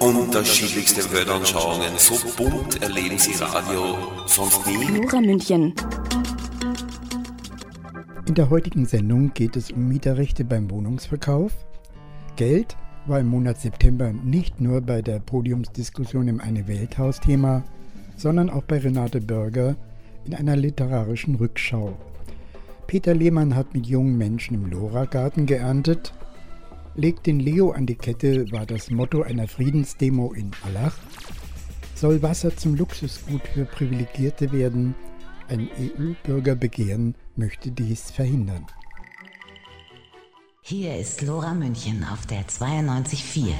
Unterschiedlichste Weltanschauungen, so bunt erleben Sie Radio sonst nie. Nora München. In der heutigen Sendung geht es um Mieterrechte beim Wohnungsverkauf. Geld war im Monat September nicht nur bei der Podiumsdiskussion im Eine Welthaus Thema, sondern auch bei Renate Bürger in einer literarischen Rückschau. Peter Lehmann hat mit jungen Menschen im Lora-Garten geerntet Legt den Leo an die Kette war das Motto einer Friedensdemo in Allach. Soll Wasser zum Luxusgut für Privilegierte werden? Ein EU-Bürgerbegehren möchte dies verhindern. Hier ist Lora München auf der 92.4.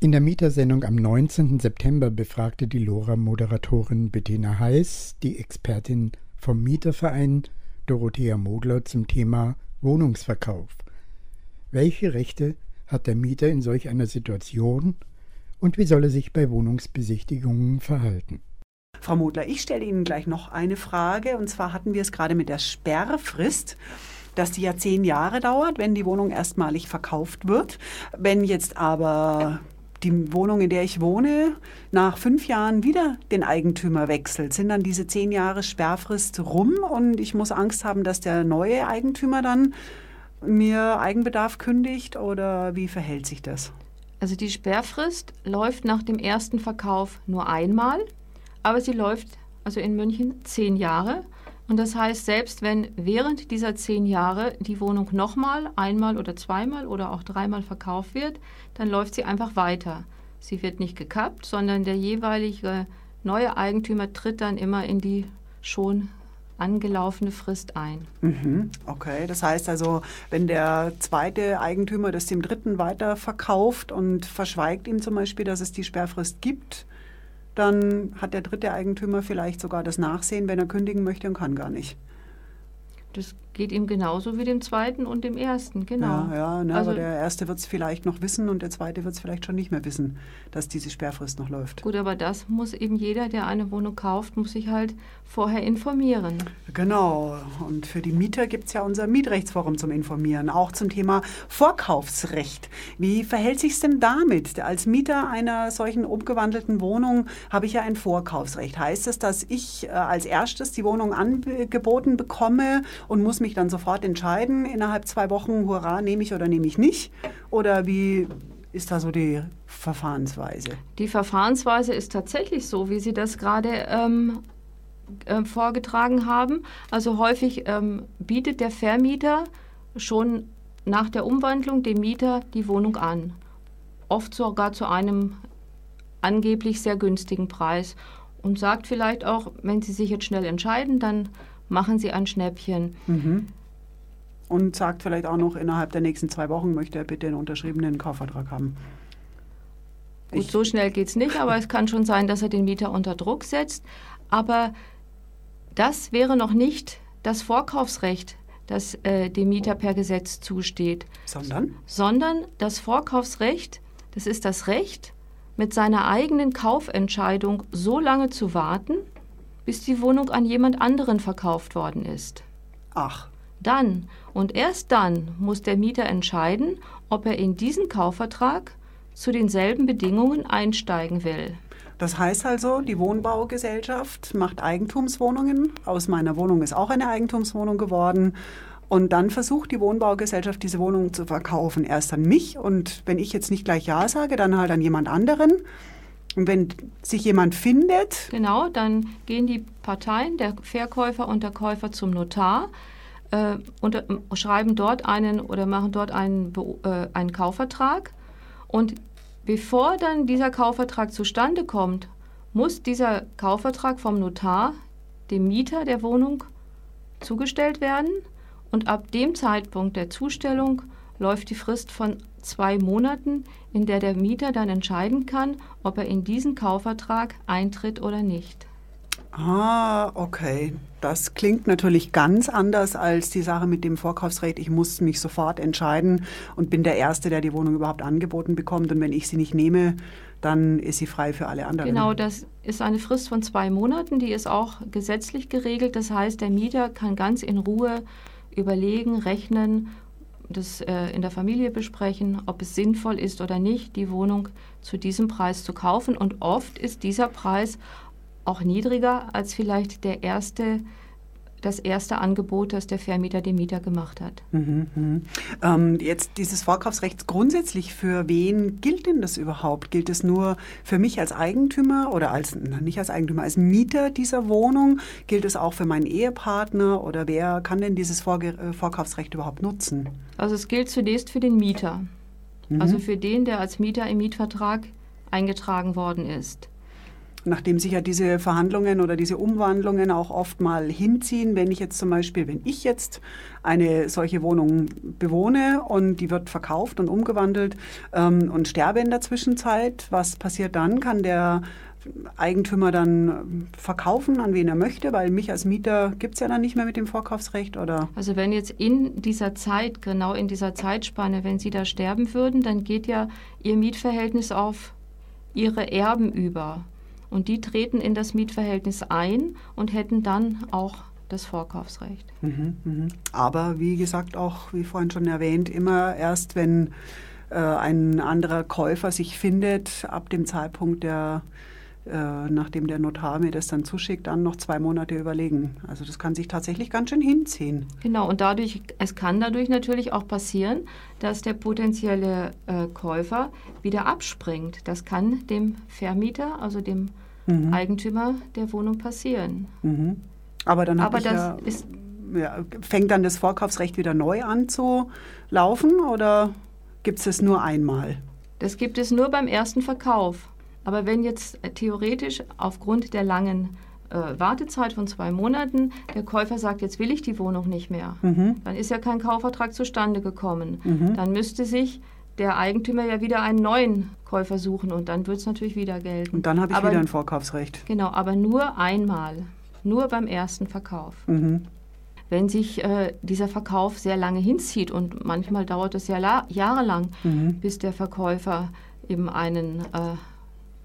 In der Mietersendung am 19. September befragte die Lora-Moderatorin Bettina Heiß die Expertin vom Mieterverein Dorothea Modler zum Thema Wohnungsverkauf. Welche Rechte hat der Mieter in solch einer Situation und wie soll er sich bei Wohnungsbesichtigungen verhalten? Frau Modler, ich stelle Ihnen gleich noch eine Frage. Und zwar hatten wir es gerade mit der Sperrfrist dass die ja zehn Jahre dauert, wenn die Wohnung erstmalig verkauft wird. Wenn jetzt aber die Wohnung, in der ich wohne, nach fünf Jahren wieder den Eigentümer wechselt, sind dann diese zehn Jahre Sperrfrist rum und ich muss Angst haben, dass der neue Eigentümer dann mir Eigenbedarf kündigt oder wie verhält sich das? Also die Sperrfrist läuft nach dem ersten Verkauf nur einmal, aber sie läuft also in München zehn Jahre. Und das heißt, selbst wenn während dieser zehn Jahre die Wohnung nochmal, einmal oder zweimal oder auch dreimal verkauft wird, dann läuft sie einfach weiter. Sie wird nicht gekappt, sondern der jeweilige neue Eigentümer tritt dann immer in die schon angelaufene Frist ein. Mhm, okay, das heißt also, wenn der zweite Eigentümer das dem dritten weiterverkauft und verschweigt ihm zum Beispiel, dass es die Sperrfrist gibt, dann hat der dritte Eigentümer vielleicht sogar das Nachsehen, wenn er kündigen möchte und kann gar nicht. Das geht ihm genauso wie dem zweiten und dem ersten, genau. Ja, ja ne, also, aber der erste wird es vielleicht noch wissen und der zweite wird es vielleicht schon nicht mehr wissen, dass diese Sperrfrist noch läuft. Gut, aber das muss eben jeder, der eine Wohnung kauft, muss sich halt vorher informieren. Genau. Und für die Mieter gibt es ja unser Mietrechtsforum zum Informieren, auch zum Thema Vorkaufsrecht. Wie verhält sich es denn damit? Als Mieter einer solchen umgewandelten Wohnung habe ich ja ein Vorkaufsrecht. Heißt es, dass ich äh, als erstes die Wohnung angeboten bekomme und muss mich dann sofort entscheiden, innerhalb zwei Wochen, hurra, nehme ich oder nehme ich nicht? Oder wie ist da so die Verfahrensweise? Die Verfahrensweise ist tatsächlich so, wie Sie das gerade ähm, äh, vorgetragen haben. Also häufig ähm, bietet der Vermieter schon nach der Umwandlung dem Mieter die Wohnung an. Oft sogar zu einem angeblich sehr günstigen Preis und sagt vielleicht auch, wenn Sie sich jetzt schnell entscheiden, dann machen Sie ein Schnäppchen. Mhm. Und sagt vielleicht auch noch, innerhalb der nächsten zwei Wochen möchte er bitte einen unterschriebenen Kaufvertrag haben. Gut, ich so schnell geht es nicht, aber es kann schon sein, dass er den Mieter unter Druck setzt. Aber das wäre noch nicht das Vorkaufsrecht, das äh, dem Mieter per Gesetz zusteht. Sondern? Sondern das Vorkaufsrecht, das ist das Recht, mit seiner eigenen Kaufentscheidung so lange zu warten, bis die Wohnung an jemand anderen verkauft worden ist. Ach. Dann und erst dann muss der Mieter entscheiden, ob er in diesen Kaufvertrag zu denselben Bedingungen einsteigen will. Das heißt also, die Wohnbaugesellschaft macht Eigentumswohnungen. Aus meiner Wohnung ist auch eine Eigentumswohnung geworden. Und dann versucht die Wohnbaugesellschaft, diese Wohnung zu verkaufen. Erst an mich und wenn ich jetzt nicht gleich Ja sage, dann halt an jemand anderen. Und wenn sich jemand findet. Genau, dann gehen die Parteien, der Verkäufer und der Käufer zum Notar äh, und äh, schreiben dort einen oder machen dort einen, äh, einen Kaufvertrag. Und bevor dann dieser Kaufvertrag zustande kommt, muss dieser Kaufvertrag vom Notar dem Mieter der Wohnung zugestellt werden. Und ab dem Zeitpunkt der Zustellung läuft die Frist von zwei Monaten, in der der Mieter dann entscheiden kann, ob er in diesen Kaufvertrag eintritt oder nicht. Ah, okay. Das klingt natürlich ganz anders als die Sache mit dem Vorkaufsrecht. Ich muss mich sofort entscheiden und bin der Erste, der die Wohnung überhaupt angeboten bekommt. Und wenn ich sie nicht nehme, dann ist sie frei für alle anderen. Genau, das ist eine Frist von zwei Monaten, die ist auch gesetzlich geregelt. Das heißt, der Mieter kann ganz in Ruhe überlegen, rechnen, das äh, in der Familie besprechen, ob es sinnvoll ist oder nicht, die Wohnung zu diesem Preis zu kaufen. Und oft ist dieser Preis auch niedriger als vielleicht der erste das erste Angebot, das der Vermieter dem Mieter gemacht hat. Mhm, mhm. Ähm, jetzt dieses Vorkaufsrecht grundsätzlich, für wen gilt denn das überhaupt? Gilt es nur für mich als Eigentümer oder als, na, nicht als Eigentümer, als Mieter dieser Wohnung? Gilt es auch für meinen Ehepartner oder wer kann denn dieses Vorge äh, Vorkaufsrecht überhaupt nutzen? Also es gilt zunächst für den Mieter, mhm. also für den, der als Mieter im Mietvertrag eingetragen worden ist nachdem sich ja diese Verhandlungen oder diese Umwandlungen auch oft mal hinziehen. Wenn ich jetzt zum Beispiel, wenn ich jetzt eine solche Wohnung bewohne und die wird verkauft und umgewandelt ähm, und sterbe in der Zwischenzeit, was passiert dann? Kann der Eigentümer dann verkaufen, an wen er möchte, weil mich als Mieter gibt es ja dann nicht mehr mit dem Vorkaufsrecht, oder? Also wenn jetzt in dieser Zeit, genau in dieser Zeitspanne, wenn Sie da sterben würden, dann geht ja Ihr Mietverhältnis auf Ihre Erben über. Und die treten in das Mietverhältnis ein und hätten dann auch das Vorkaufsrecht. Mhm, mh. Aber wie gesagt, auch wie vorhin schon erwähnt, immer erst, wenn äh, ein anderer Käufer sich findet, ab dem Zeitpunkt der äh, nachdem der Notar mir das dann zuschickt, dann noch zwei Monate überlegen. Also das kann sich tatsächlich ganz schön hinziehen. Genau, und dadurch, es kann dadurch natürlich auch passieren, dass der potenzielle äh, Käufer wieder abspringt. Das kann dem Vermieter, also dem mhm. Eigentümer der Wohnung passieren. Mhm. Aber dann Aber das ja, ist, ja, fängt dann das Vorkaufsrecht wieder neu an zu laufen oder gibt es das nur einmal? Das gibt es nur beim ersten Verkauf. Aber wenn jetzt äh, theoretisch aufgrund der langen äh, Wartezeit von zwei Monaten der Käufer sagt, jetzt will ich die Wohnung nicht mehr, mhm. dann ist ja kein Kaufvertrag zustande gekommen. Mhm. Dann müsste sich der Eigentümer ja wieder einen neuen Käufer suchen und dann wird es natürlich wieder gelten. Und dann habe ich aber, wieder ein Vorkaufsrecht. Genau, aber nur einmal, nur beim ersten Verkauf. Mhm. Wenn sich äh, dieser Verkauf sehr lange hinzieht und manchmal dauert es ja jahrelang, mhm. bis der Verkäufer eben einen äh,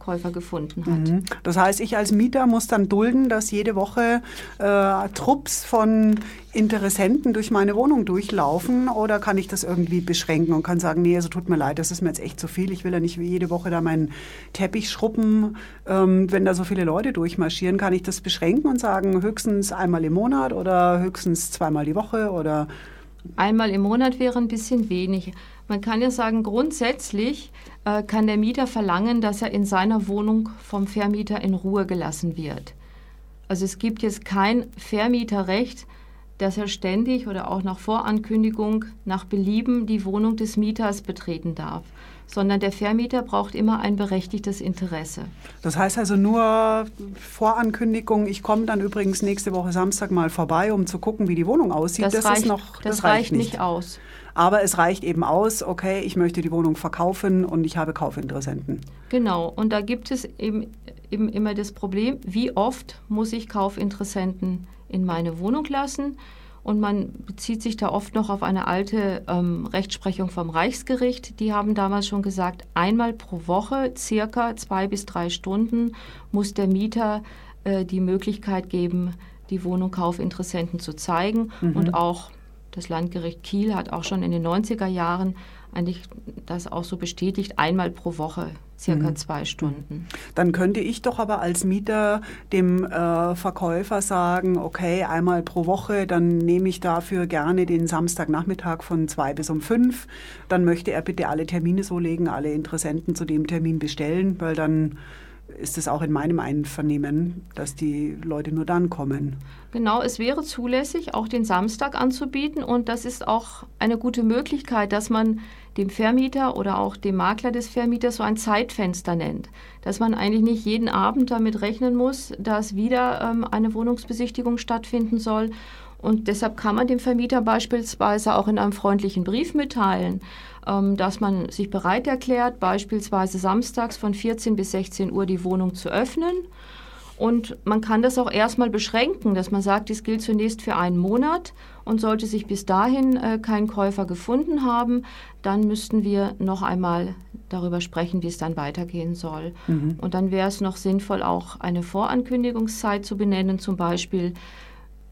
Käufer gefunden hat. Mhm. Das heißt, ich als Mieter muss dann dulden, dass jede Woche äh, Trupps von Interessenten durch meine Wohnung durchlaufen oder kann ich das irgendwie beschränken und kann sagen, nee, also tut mir leid, das ist mir jetzt echt zu viel. Ich will ja nicht jede Woche da meinen Teppich schruppen. Ähm, wenn da so viele Leute durchmarschieren, kann ich das beschränken und sagen, höchstens einmal im Monat oder höchstens zweimal die Woche oder Einmal im Monat wäre ein bisschen wenig. Man kann ja sagen, grundsätzlich äh, kann der Mieter verlangen, dass er in seiner Wohnung vom Vermieter in Ruhe gelassen wird. Also es gibt jetzt kein Vermieterrecht, dass er ständig oder auch nach Vorankündigung nach Belieben die Wohnung des Mieters betreten darf, sondern der Vermieter braucht immer ein berechtigtes Interesse. Das heißt also nur Vorankündigung, ich komme dann übrigens nächste Woche Samstag mal vorbei, um zu gucken, wie die Wohnung aussieht. Das, das reicht, noch, das, das reicht, reicht nicht. nicht aus. Aber es reicht eben aus, okay, ich möchte die Wohnung verkaufen und ich habe Kaufinteressenten. Genau, und da gibt es eben, eben immer das Problem, wie oft muss ich Kaufinteressenten in meine Wohnung lassen? Und man bezieht sich da oft noch auf eine alte ähm, Rechtsprechung vom Reichsgericht. Die haben damals schon gesagt, einmal pro Woche, circa zwei bis drei Stunden, muss der Mieter äh, die Möglichkeit geben, die Wohnung Kaufinteressenten zu zeigen mhm. und auch das Landgericht Kiel hat auch schon in den 90er Jahren eigentlich das auch so bestätigt, einmal pro Woche, circa mhm. zwei Stunden. Dann könnte ich doch aber als Mieter dem äh, Verkäufer sagen, okay, einmal pro Woche, dann nehme ich dafür gerne den Samstagnachmittag von zwei bis um fünf. Dann möchte er bitte alle Termine so legen, alle Interessenten zu dem Termin bestellen, weil dann ist es auch in meinem Einvernehmen, dass die Leute nur dann kommen. Genau, es wäre zulässig, auch den Samstag anzubieten. Und das ist auch eine gute Möglichkeit, dass man dem Vermieter oder auch dem Makler des Vermieters so ein Zeitfenster nennt, dass man eigentlich nicht jeden Abend damit rechnen muss, dass wieder ähm, eine Wohnungsbesichtigung stattfinden soll. Und deshalb kann man dem Vermieter beispielsweise auch in einem freundlichen Brief mitteilen, dass man sich bereit erklärt, beispielsweise samstags von 14 bis 16 Uhr die Wohnung zu öffnen. Und man kann das auch erstmal beschränken, dass man sagt, dies gilt zunächst für einen Monat und sollte sich bis dahin äh, kein Käufer gefunden haben, dann müssten wir noch einmal darüber sprechen, wie es dann weitergehen soll. Mhm. Und dann wäre es noch sinnvoll, auch eine Vorankündigungszeit zu benennen, zum Beispiel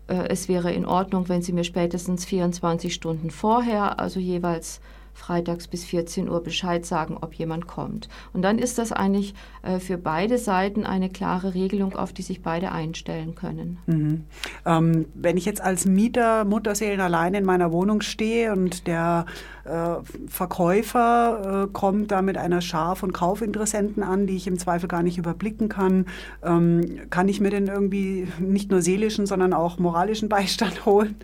äh, es wäre in Ordnung, wenn Sie mir spätestens 24 Stunden vorher, also jeweils freitags bis 14 Uhr Bescheid sagen, ob jemand kommt. Und dann ist das eigentlich äh, für beide Seiten eine klare Regelung, auf die sich beide einstellen können. Mhm. Ähm, wenn ich jetzt als Mieter Mutterseelen allein in meiner Wohnung stehe und der äh, Verkäufer äh, kommt da mit einer Schar von Kaufinteressenten an, die ich im Zweifel gar nicht überblicken kann, ähm, kann ich mir denn irgendwie nicht nur seelischen, sondern auch moralischen Beistand holen?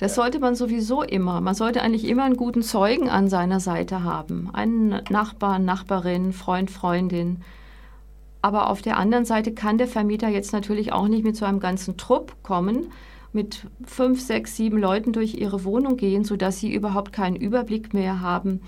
Das sollte man sowieso immer. Man sollte eigentlich immer einen guten Zeugen an seiner Seite haben. Einen Nachbar, Nachbarin, Freund, Freundin. Aber auf der anderen Seite kann der Vermieter jetzt natürlich auch nicht mit so einem ganzen Trupp kommen, mit fünf, sechs, sieben Leuten durch ihre Wohnung gehen, sodass sie überhaupt keinen Überblick mehr haben,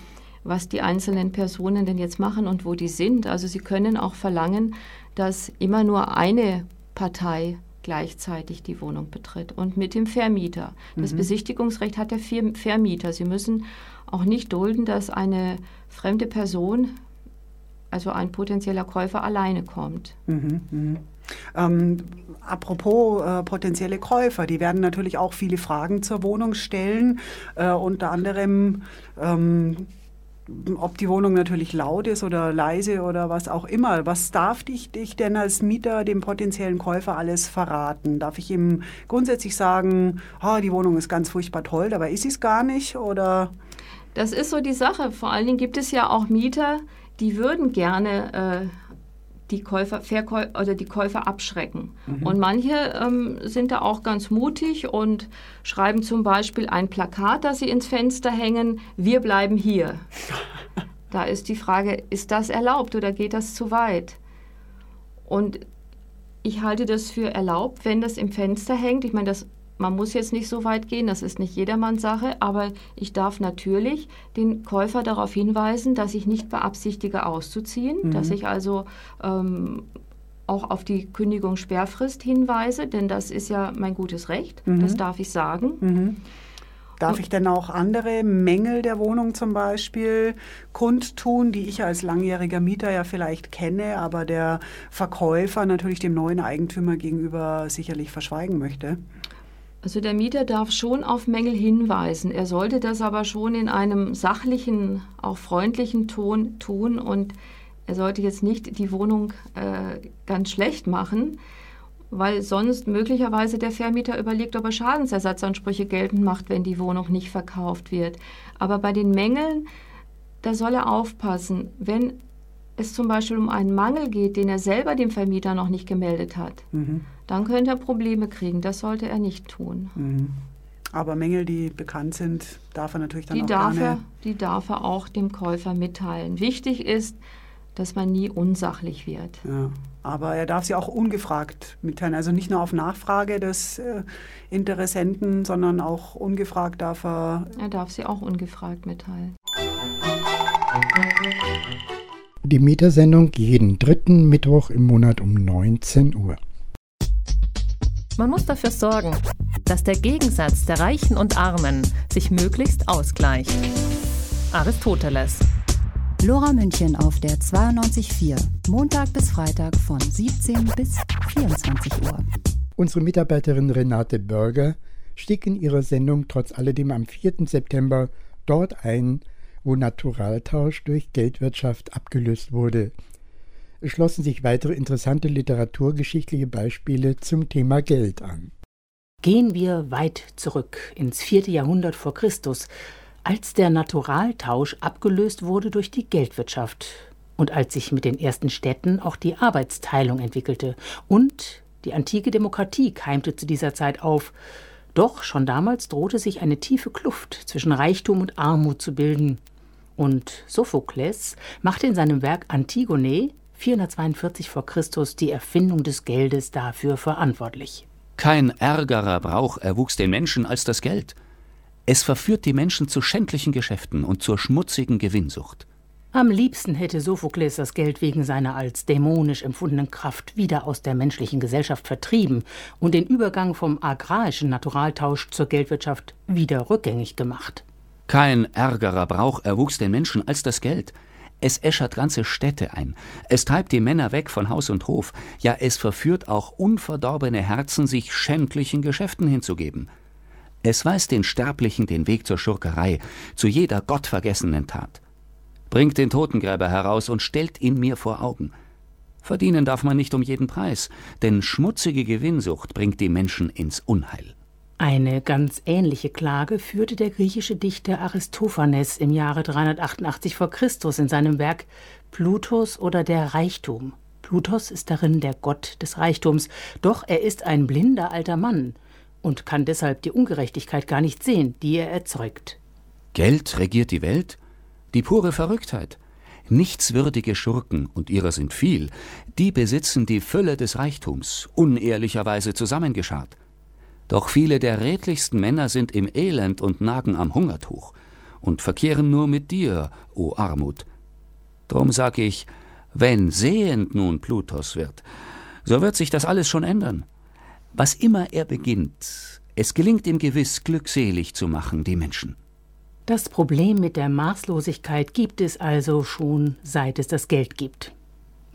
was die einzelnen Personen denn jetzt machen und wo die sind. Also sie können auch verlangen, dass immer nur eine Partei gleichzeitig die Wohnung betritt und mit dem Vermieter. Das mhm. Besichtigungsrecht hat der Vermieter. Sie müssen auch nicht dulden, dass eine fremde Person, also ein potenzieller Käufer, alleine kommt. Mhm, mh. Ähm, apropos äh, potenzielle Käufer, die werden natürlich auch viele Fragen zur Wohnung stellen. Äh, unter anderem ähm, ob die Wohnung natürlich laut ist oder leise oder was auch immer. Was darf ich, ich denn als Mieter dem potenziellen Käufer alles verraten? Darf ich ihm grundsätzlich sagen, oh, die Wohnung ist ganz furchtbar toll, dabei ist sie es gar nicht? Oder? Das ist so die Sache. Vor allen Dingen gibt es ja auch Mieter, die würden gerne äh, die Käufer, Verkäu oder die Käufer abschrecken. Mhm. Und manche ähm, sind da auch ganz mutig und schreiben zum Beispiel ein Plakat, das sie ins Fenster hängen, wir bleiben hier. da ist die Frage, ist das erlaubt oder geht das zu weit? Und ich halte das für erlaubt, wenn das im Fenster hängt. Ich meine, das man muss jetzt nicht so weit gehen, das ist nicht jedermanns Sache, aber ich darf natürlich den Käufer darauf hinweisen, dass ich nicht beabsichtige auszuziehen, mhm. dass ich also ähm, auch auf die Kündigung Sperrfrist hinweise, denn das ist ja mein gutes Recht, mhm. das darf ich sagen. Mhm. Darf ich denn auch andere Mängel der Wohnung zum Beispiel kundtun, die ich als langjähriger Mieter ja vielleicht kenne, aber der Verkäufer natürlich dem neuen Eigentümer gegenüber sicherlich verschweigen möchte? Also der Mieter darf schon auf Mängel hinweisen. Er sollte das aber schon in einem sachlichen, auch freundlichen Ton tun und er sollte jetzt nicht die Wohnung äh, ganz schlecht machen, weil sonst möglicherweise der Vermieter überlegt, ob er Schadensersatzansprüche geltend macht, wenn die Wohnung nicht verkauft wird. Aber bei den Mängeln, da soll er aufpassen. Wenn es zum Beispiel um einen Mangel geht, den er selber dem Vermieter noch nicht gemeldet hat, mhm. Dann könnte er Probleme kriegen. Das sollte er nicht tun. Mhm. Aber Mängel, die bekannt sind, darf er natürlich dann die auch darf gerne... Er, die darf er auch dem Käufer mitteilen. Wichtig ist, dass man nie unsachlich wird. Ja, aber er darf sie auch ungefragt mitteilen. Also nicht nur auf Nachfrage des äh, Interessenten, sondern auch ungefragt darf er... Er darf sie auch ungefragt mitteilen. Die Mietersendung jeden dritten Mittwoch im Monat um 19 Uhr. Man muss dafür sorgen, dass der Gegensatz der Reichen und Armen sich möglichst ausgleicht. Aristoteles. Lora München auf der 92.4, Montag bis Freitag von 17 bis 24 Uhr. Unsere Mitarbeiterin Renate Börger stieg in ihrer Sendung trotz alledem am 4. September dort ein, wo Naturaltausch durch Geldwirtschaft abgelöst wurde. Schlossen sich weitere interessante literaturgeschichtliche Beispiele zum Thema Geld an. Gehen wir weit zurück ins vierte Jahrhundert vor Christus, als der Naturaltausch abgelöst wurde durch die Geldwirtschaft und als sich mit den ersten Städten auch die Arbeitsteilung entwickelte und die antike Demokratie keimte zu dieser Zeit auf. Doch schon damals drohte sich eine tiefe Kluft zwischen Reichtum und Armut zu bilden. Und Sophokles machte in seinem Werk Antigone 442 v. Chr. die Erfindung des Geldes dafür verantwortlich. Kein ärgerer Brauch erwuchs den Menschen als das Geld. Es verführt die Menschen zu schändlichen Geschäften und zur schmutzigen Gewinnsucht. Am liebsten hätte Sophokles das Geld wegen seiner als dämonisch empfundenen Kraft wieder aus der menschlichen Gesellschaft vertrieben und den Übergang vom agrarischen Naturaltausch zur Geldwirtschaft wieder rückgängig gemacht. Kein ärgerer Brauch erwuchs den Menschen als das Geld. Es äschert ganze Städte ein. Es treibt die Männer weg von Haus und Hof. Ja, es verführt auch unverdorbene Herzen, sich schändlichen Geschäften hinzugeben. Es weist den Sterblichen den Weg zur Schurkerei, zu jeder gottvergessenen Tat. Bringt den Totengräber heraus und stellt ihn mir vor Augen. Verdienen darf man nicht um jeden Preis, denn schmutzige Gewinnsucht bringt die Menschen ins Unheil. Eine ganz ähnliche Klage führte der griechische Dichter Aristophanes im Jahre 388 v. Chr. in seinem Werk Plutos oder der Reichtum. Plutos ist darin der Gott des Reichtums, doch er ist ein blinder alter Mann und kann deshalb die Ungerechtigkeit gar nicht sehen, die er erzeugt. Geld regiert die Welt? Die pure Verrücktheit. Nichtswürdige Schurken, und ihrer sind viel, die besitzen die Fülle des Reichtums, unehrlicherweise zusammengescharrt. Doch viele der redlichsten Männer sind im Elend und nagen am Hungertuch und verkehren nur mit dir, o Armut. Drum sag ich, wenn sehend nun Plutos wird, so wird sich das alles schon ändern. Was immer er beginnt, es gelingt ihm gewiss, glückselig zu machen, die Menschen. Das Problem mit der Maßlosigkeit gibt es also schon, seit es das Geld gibt.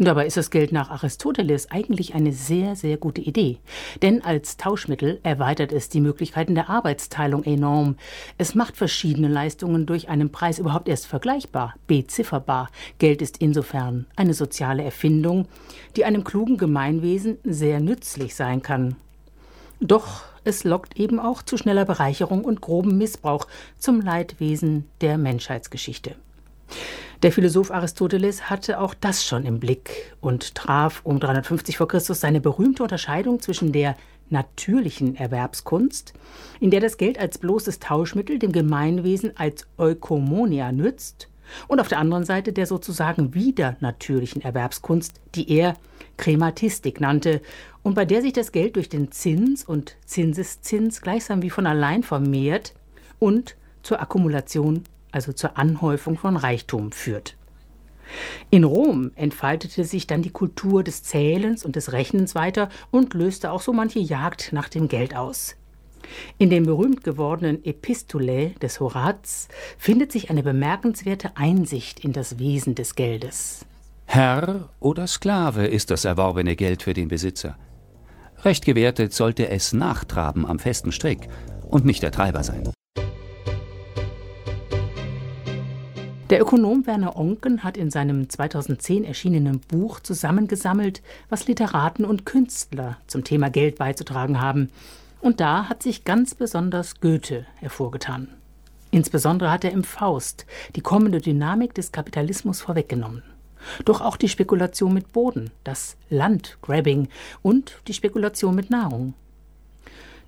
Dabei ist das Geld nach Aristoteles eigentlich eine sehr, sehr gute Idee. Denn als Tauschmittel erweitert es die Möglichkeiten der Arbeitsteilung enorm. Es macht verschiedene Leistungen durch einen Preis überhaupt erst vergleichbar, bezifferbar. Geld ist insofern eine soziale Erfindung, die einem klugen Gemeinwesen sehr nützlich sein kann. Doch es lockt eben auch zu schneller Bereicherung und grobem Missbrauch zum Leidwesen der Menschheitsgeschichte. Der Philosoph Aristoteles hatte auch das schon im Blick und traf um 350 v. Chr. seine berühmte Unterscheidung zwischen der natürlichen Erwerbskunst, in der das Geld als bloßes Tauschmittel dem Gemeinwesen als Eukomonia nützt, und auf der anderen Seite der sozusagen wieder natürlichen Erwerbskunst, die er Krematistik nannte und bei der sich das Geld durch den Zins und Zinseszins gleichsam wie von allein vermehrt und zur Akkumulation also zur Anhäufung von Reichtum führt. In Rom entfaltete sich dann die Kultur des Zählens und des Rechnens weiter und löste auch so manche Jagd nach dem Geld aus. In den berühmt gewordenen Epistulae des Horaz findet sich eine bemerkenswerte Einsicht in das Wesen des Geldes. Herr oder Sklave ist das erworbene Geld für den Besitzer. Recht gewertet sollte es nachtraben am festen Strick und nicht der Treiber sein. Der Ökonom Werner Onken hat in seinem 2010 erschienenen Buch zusammengesammelt, was Literaten und Künstler zum Thema Geld beizutragen haben. Und da hat sich ganz besonders Goethe hervorgetan. Insbesondere hat er im Faust die kommende Dynamik des Kapitalismus vorweggenommen. Doch auch die Spekulation mit Boden, das Landgrabbing und die Spekulation mit Nahrung.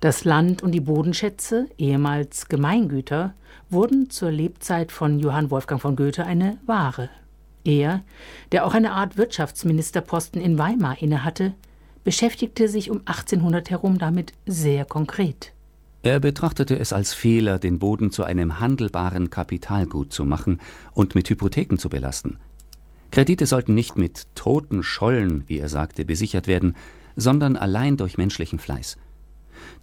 Das Land und die Bodenschätze, ehemals Gemeingüter, wurden zur Lebzeit von Johann Wolfgang von Goethe eine Ware. Er, der auch eine Art Wirtschaftsministerposten in Weimar innehatte, beschäftigte sich um 1800 herum damit sehr konkret. Er betrachtete es als Fehler, den Boden zu einem handelbaren Kapitalgut zu machen und mit Hypotheken zu belasten. Kredite sollten nicht mit toten Schollen, wie er sagte, besichert werden, sondern allein durch menschlichen Fleiß.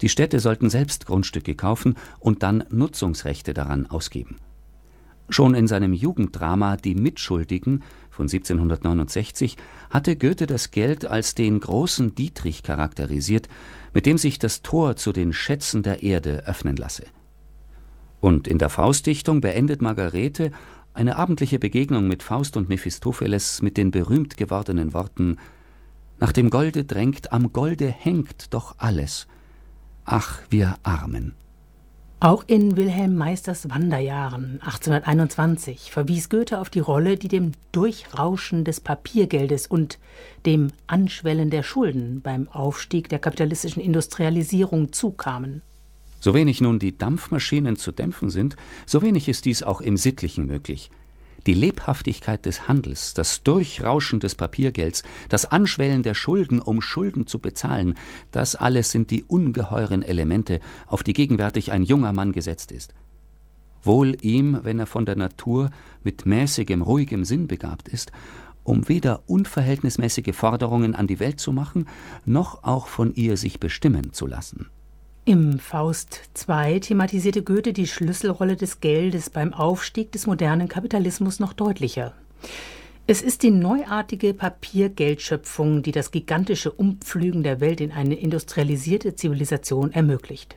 Die Städte sollten selbst Grundstücke kaufen und dann Nutzungsrechte daran ausgeben. Schon in seinem Jugenddrama Die Mitschuldigen von 1769 hatte Goethe das Geld als den großen Dietrich charakterisiert, mit dem sich das Tor zu den Schätzen der Erde öffnen lasse. Und in der Faustdichtung beendet Margarete eine abendliche Begegnung mit Faust und Mephistopheles mit den berühmt gewordenen Worten Nach dem Golde drängt, am Golde hängt doch alles, Ach, wir Armen. Auch in Wilhelm Meisters Wanderjahren 1821 verwies Goethe auf die Rolle, die dem Durchrauschen des Papiergeldes und dem Anschwellen der Schulden beim Aufstieg der kapitalistischen Industrialisierung zukamen. So wenig nun die Dampfmaschinen zu dämpfen sind, so wenig ist dies auch im Sittlichen möglich. Die Lebhaftigkeit des Handels, das Durchrauschen des Papiergelds, das Anschwellen der Schulden, um Schulden zu bezahlen, das alles sind die ungeheuren Elemente, auf die gegenwärtig ein junger Mann gesetzt ist. Wohl ihm, wenn er von der Natur mit mäßigem, ruhigem Sinn begabt ist, um weder unverhältnismäßige Forderungen an die Welt zu machen, noch auch von ihr sich bestimmen zu lassen. Im Faust II thematisierte Goethe die Schlüsselrolle des Geldes beim Aufstieg des modernen Kapitalismus noch deutlicher. Es ist die neuartige Papiergeldschöpfung, die das gigantische Umpflügen der Welt in eine industrialisierte Zivilisation ermöglicht.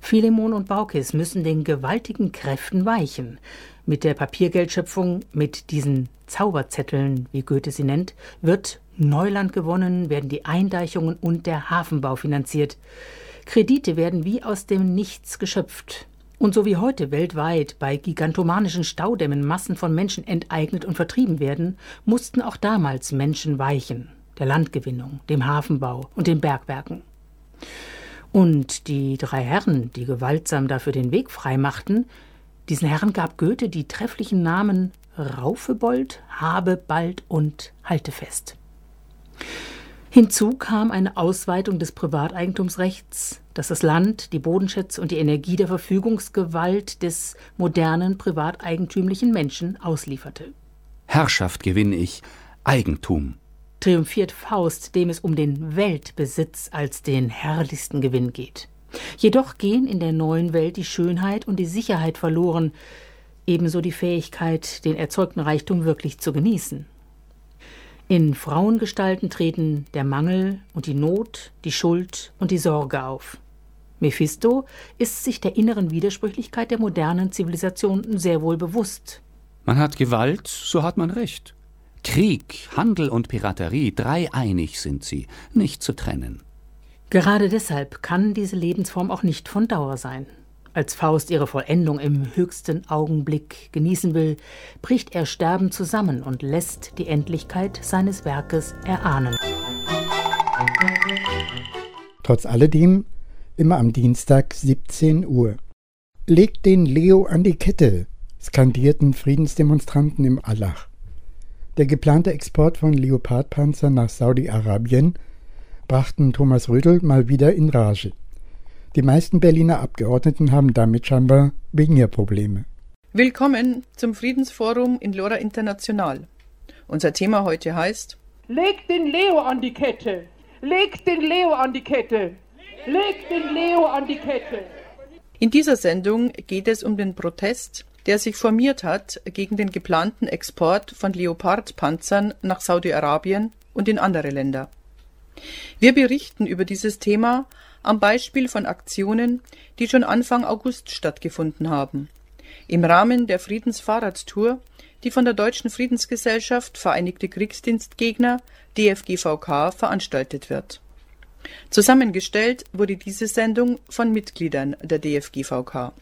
Philemon und Baukis müssen den gewaltigen Kräften weichen. Mit der Papiergeldschöpfung, mit diesen Zauberzetteln, wie Goethe sie nennt, wird Neuland gewonnen, werden die Eindeichungen und der Hafenbau finanziert. Kredite werden wie aus dem Nichts geschöpft. Und so wie heute weltweit bei gigantomanischen Staudämmen Massen von Menschen enteignet und vertrieben werden, mussten auch damals Menschen weichen, der Landgewinnung, dem Hafenbau und den Bergwerken. Und die drei Herren, die gewaltsam dafür den Weg freimachten, diesen Herren gab Goethe die trefflichen Namen Raufebold, Habebald und Haltefest. Hinzu kam eine Ausweitung des Privateigentumsrechts, das das Land, die Bodenschätze und die Energie der Verfügungsgewalt des modernen privateigentümlichen Menschen auslieferte. Herrschaft gewinne ich, Eigentum. Triumphiert Faust, dem es um den Weltbesitz als den herrlichsten Gewinn geht. Jedoch gehen in der neuen Welt die Schönheit und die Sicherheit verloren, ebenso die Fähigkeit, den erzeugten Reichtum wirklich zu genießen. In Frauengestalten treten der Mangel und die Not, die Schuld und die Sorge auf. Mephisto ist sich der inneren Widersprüchlichkeit der modernen Zivilisation sehr wohl bewusst. Man hat Gewalt, so hat man Recht. Krieg, Handel und Piraterie, dreieinig sind sie, nicht zu trennen. Gerade deshalb kann diese Lebensform auch nicht von Dauer sein. Als Faust ihre Vollendung im höchsten Augenblick genießen will, bricht er sterbend zusammen und lässt die Endlichkeit seines Werkes erahnen. Trotz alledem immer am Dienstag 17 Uhr. Legt den Leo an die Kette, skandierten Friedensdemonstranten im Allach. Der geplante Export von Leopardpanzern nach Saudi-Arabien brachten Thomas Rödel mal wieder in Rage. Die meisten Berliner Abgeordneten haben damit scheinbar weniger Probleme. Willkommen zum Friedensforum in Lora International. Unser Thema heute heißt Legt den Leo an die Kette! Legt den Leo an die Kette! Legt den Leo an die Kette! In dieser Sendung geht es um den Protest, der sich formiert hat gegen den geplanten Export von Leopardpanzern nach Saudi-Arabien und in andere Länder. Wir berichten über dieses Thema am Beispiel von Aktionen, die schon Anfang August stattgefunden haben. Im Rahmen der Friedensfahrradtour, die von der Deutschen Friedensgesellschaft Vereinigte Kriegsdienstgegner DFGVK veranstaltet wird. Zusammengestellt wurde diese Sendung von Mitgliedern der DFGVK.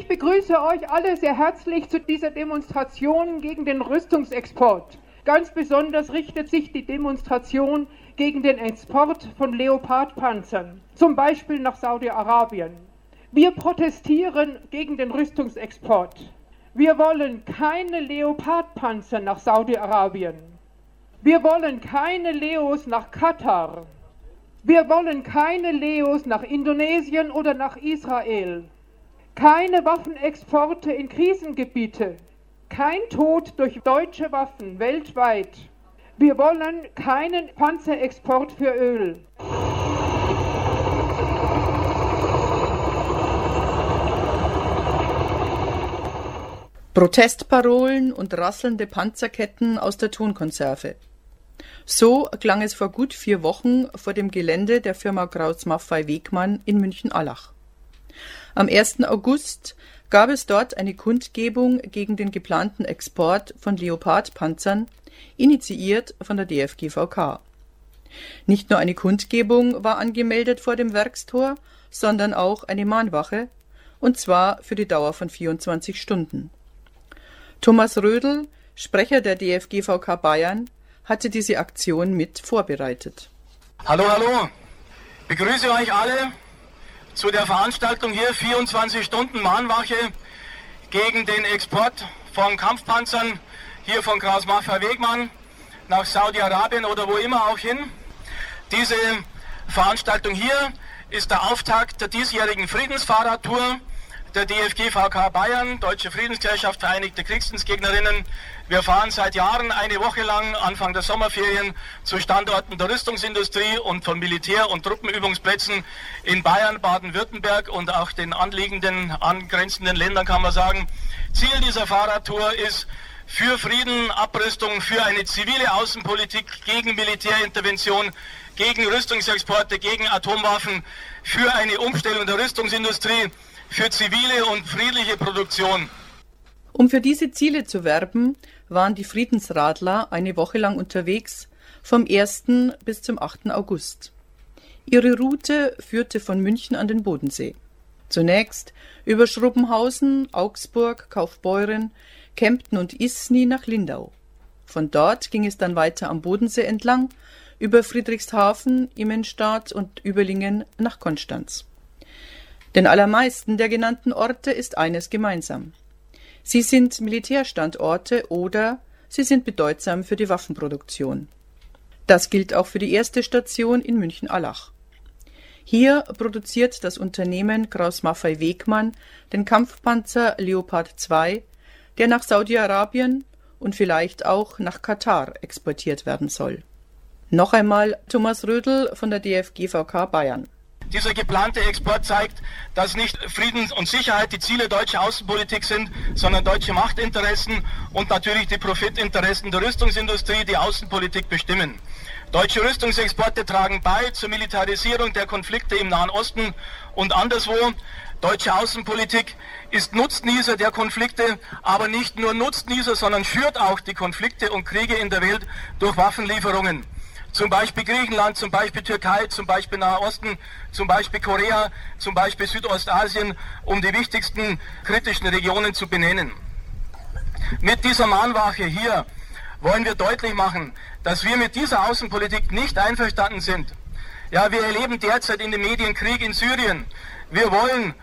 Begrüße euch alle sehr herzlich zu dieser Demonstration gegen den Rüstungsexport. Ganz besonders richtet sich die Demonstration gegen den Export von Leopardpanzern, zum Beispiel nach Saudi-Arabien. Wir protestieren gegen den Rüstungsexport. Wir wollen keine Leopardpanzer nach Saudi-Arabien. Wir wollen keine Leos nach Katar. Wir wollen keine Leos nach Indonesien oder nach Israel. Keine Waffenexporte in Krisengebiete. Kein Tod durch deutsche Waffen weltweit. Wir wollen keinen Panzerexport für Öl. Protestparolen und rasselnde Panzerketten aus der Tonkonserve. So klang es vor gut vier Wochen vor dem Gelände der Firma Kraus Maffei Wegmann in München-Allach. Am 1. August gab es dort eine Kundgebung gegen den geplanten Export von Leopardpanzern, initiiert von der DFGVK. Nicht nur eine Kundgebung war angemeldet vor dem Werkstor, sondern auch eine Mahnwache, und zwar für die Dauer von 24 Stunden. Thomas Rödel, Sprecher der DFGVK Bayern, hatte diese Aktion mit vorbereitet. Hallo, hallo. Begrüße euch alle zu der Veranstaltung hier 24 Stunden Mahnwache gegen den Export von Kampfpanzern hier von Kraus Maffei Wegmann nach Saudi-Arabien oder wo immer auch hin. Diese Veranstaltung hier ist der Auftakt der diesjährigen Friedensfahrradtour der DFG-VK Bayern, Deutsche Friedensgesellschaft, Vereinigte Kriegsdienstgegnerinnen. Wir fahren seit Jahren eine Woche lang, Anfang der Sommerferien, zu Standorten der Rüstungsindustrie und von Militär- und Truppenübungsplätzen in Bayern, Baden-Württemberg und auch den anliegenden, angrenzenden Ländern, kann man sagen. Ziel dieser Fahrradtour ist, für Frieden, Abrüstung, für eine zivile Außenpolitik gegen Militärintervention, gegen Rüstungsexporte, gegen Atomwaffen, für eine Umstellung der Rüstungsindustrie, für zivile und friedliche Produktion. Um für diese Ziele zu werben, waren die Friedensradler eine Woche lang unterwegs, vom 1. bis zum 8. August. Ihre Route führte von München an den Bodensee. Zunächst über Schrubbenhausen, Augsburg, Kaufbeuren, Kempten und Isny nach Lindau. Von dort ging es dann weiter am Bodensee entlang, über Friedrichshafen, Immenstadt und Überlingen nach Konstanz. Den allermeisten der genannten Orte ist eines gemeinsam. Sie sind Militärstandorte oder sie sind bedeutsam für die Waffenproduktion. Das gilt auch für die erste Station in München-Allach. Hier produziert das Unternehmen Kraus-Maffei-Wegmann den Kampfpanzer Leopard 2, der nach Saudi-Arabien und vielleicht auch nach Katar exportiert werden soll. Noch einmal Thomas Rödel von der DFGVK Bayern. Dieser geplante Export zeigt, dass nicht Frieden und Sicherheit die Ziele deutscher Außenpolitik sind, sondern deutsche Machtinteressen und natürlich die Profitinteressen der Rüstungsindustrie die Außenpolitik bestimmen. Deutsche Rüstungsexporte tragen bei zur Militarisierung der Konflikte im Nahen Osten und anderswo. Deutsche Außenpolitik ist Nutznießer der Konflikte, aber nicht nur Nutznießer, sondern führt auch die Konflikte und Kriege in der Welt durch Waffenlieferungen zum Beispiel Griechenland, zum Beispiel Türkei, zum Beispiel Nahe Osten, zum Beispiel Korea, zum Beispiel Südostasien, um die wichtigsten kritischen Regionen zu benennen. Mit dieser Mahnwache hier wollen wir deutlich machen, dass wir mit dieser Außenpolitik nicht einverstanden sind. Ja, wir erleben derzeit in den Medien Krieg in Syrien. Wir wollen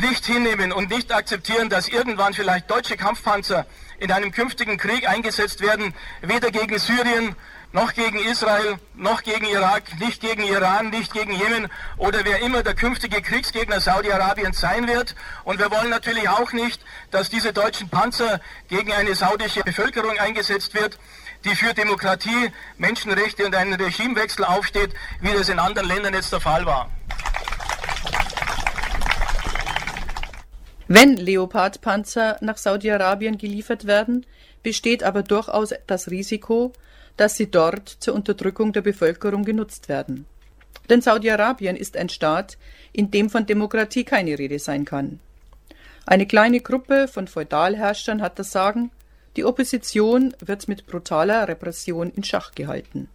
nicht hinnehmen und nicht akzeptieren, dass irgendwann vielleicht deutsche Kampfpanzer in einem künftigen Krieg eingesetzt werden, weder gegen Syrien noch gegen Israel, noch gegen Irak, nicht gegen Iran, nicht gegen Jemen oder wer immer der künftige Kriegsgegner Saudi-Arabiens sein wird. Und wir wollen natürlich auch nicht, dass diese deutschen Panzer gegen eine saudische Bevölkerung eingesetzt wird, die für Demokratie, Menschenrechte und einen Regimewechsel aufsteht, wie das in anderen Ländern jetzt der Fall war. Wenn Leopard-Panzer nach Saudi-Arabien geliefert werden, besteht aber durchaus das Risiko, dass sie dort zur Unterdrückung der Bevölkerung genutzt werden. Denn Saudi-Arabien ist ein Staat, in dem von Demokratie keine Rede sein kann. Eine kleine Gruppe von Feudalherrschern hat das Sagen, die Opposition wird mit brutaler Repression in Schach gehalten.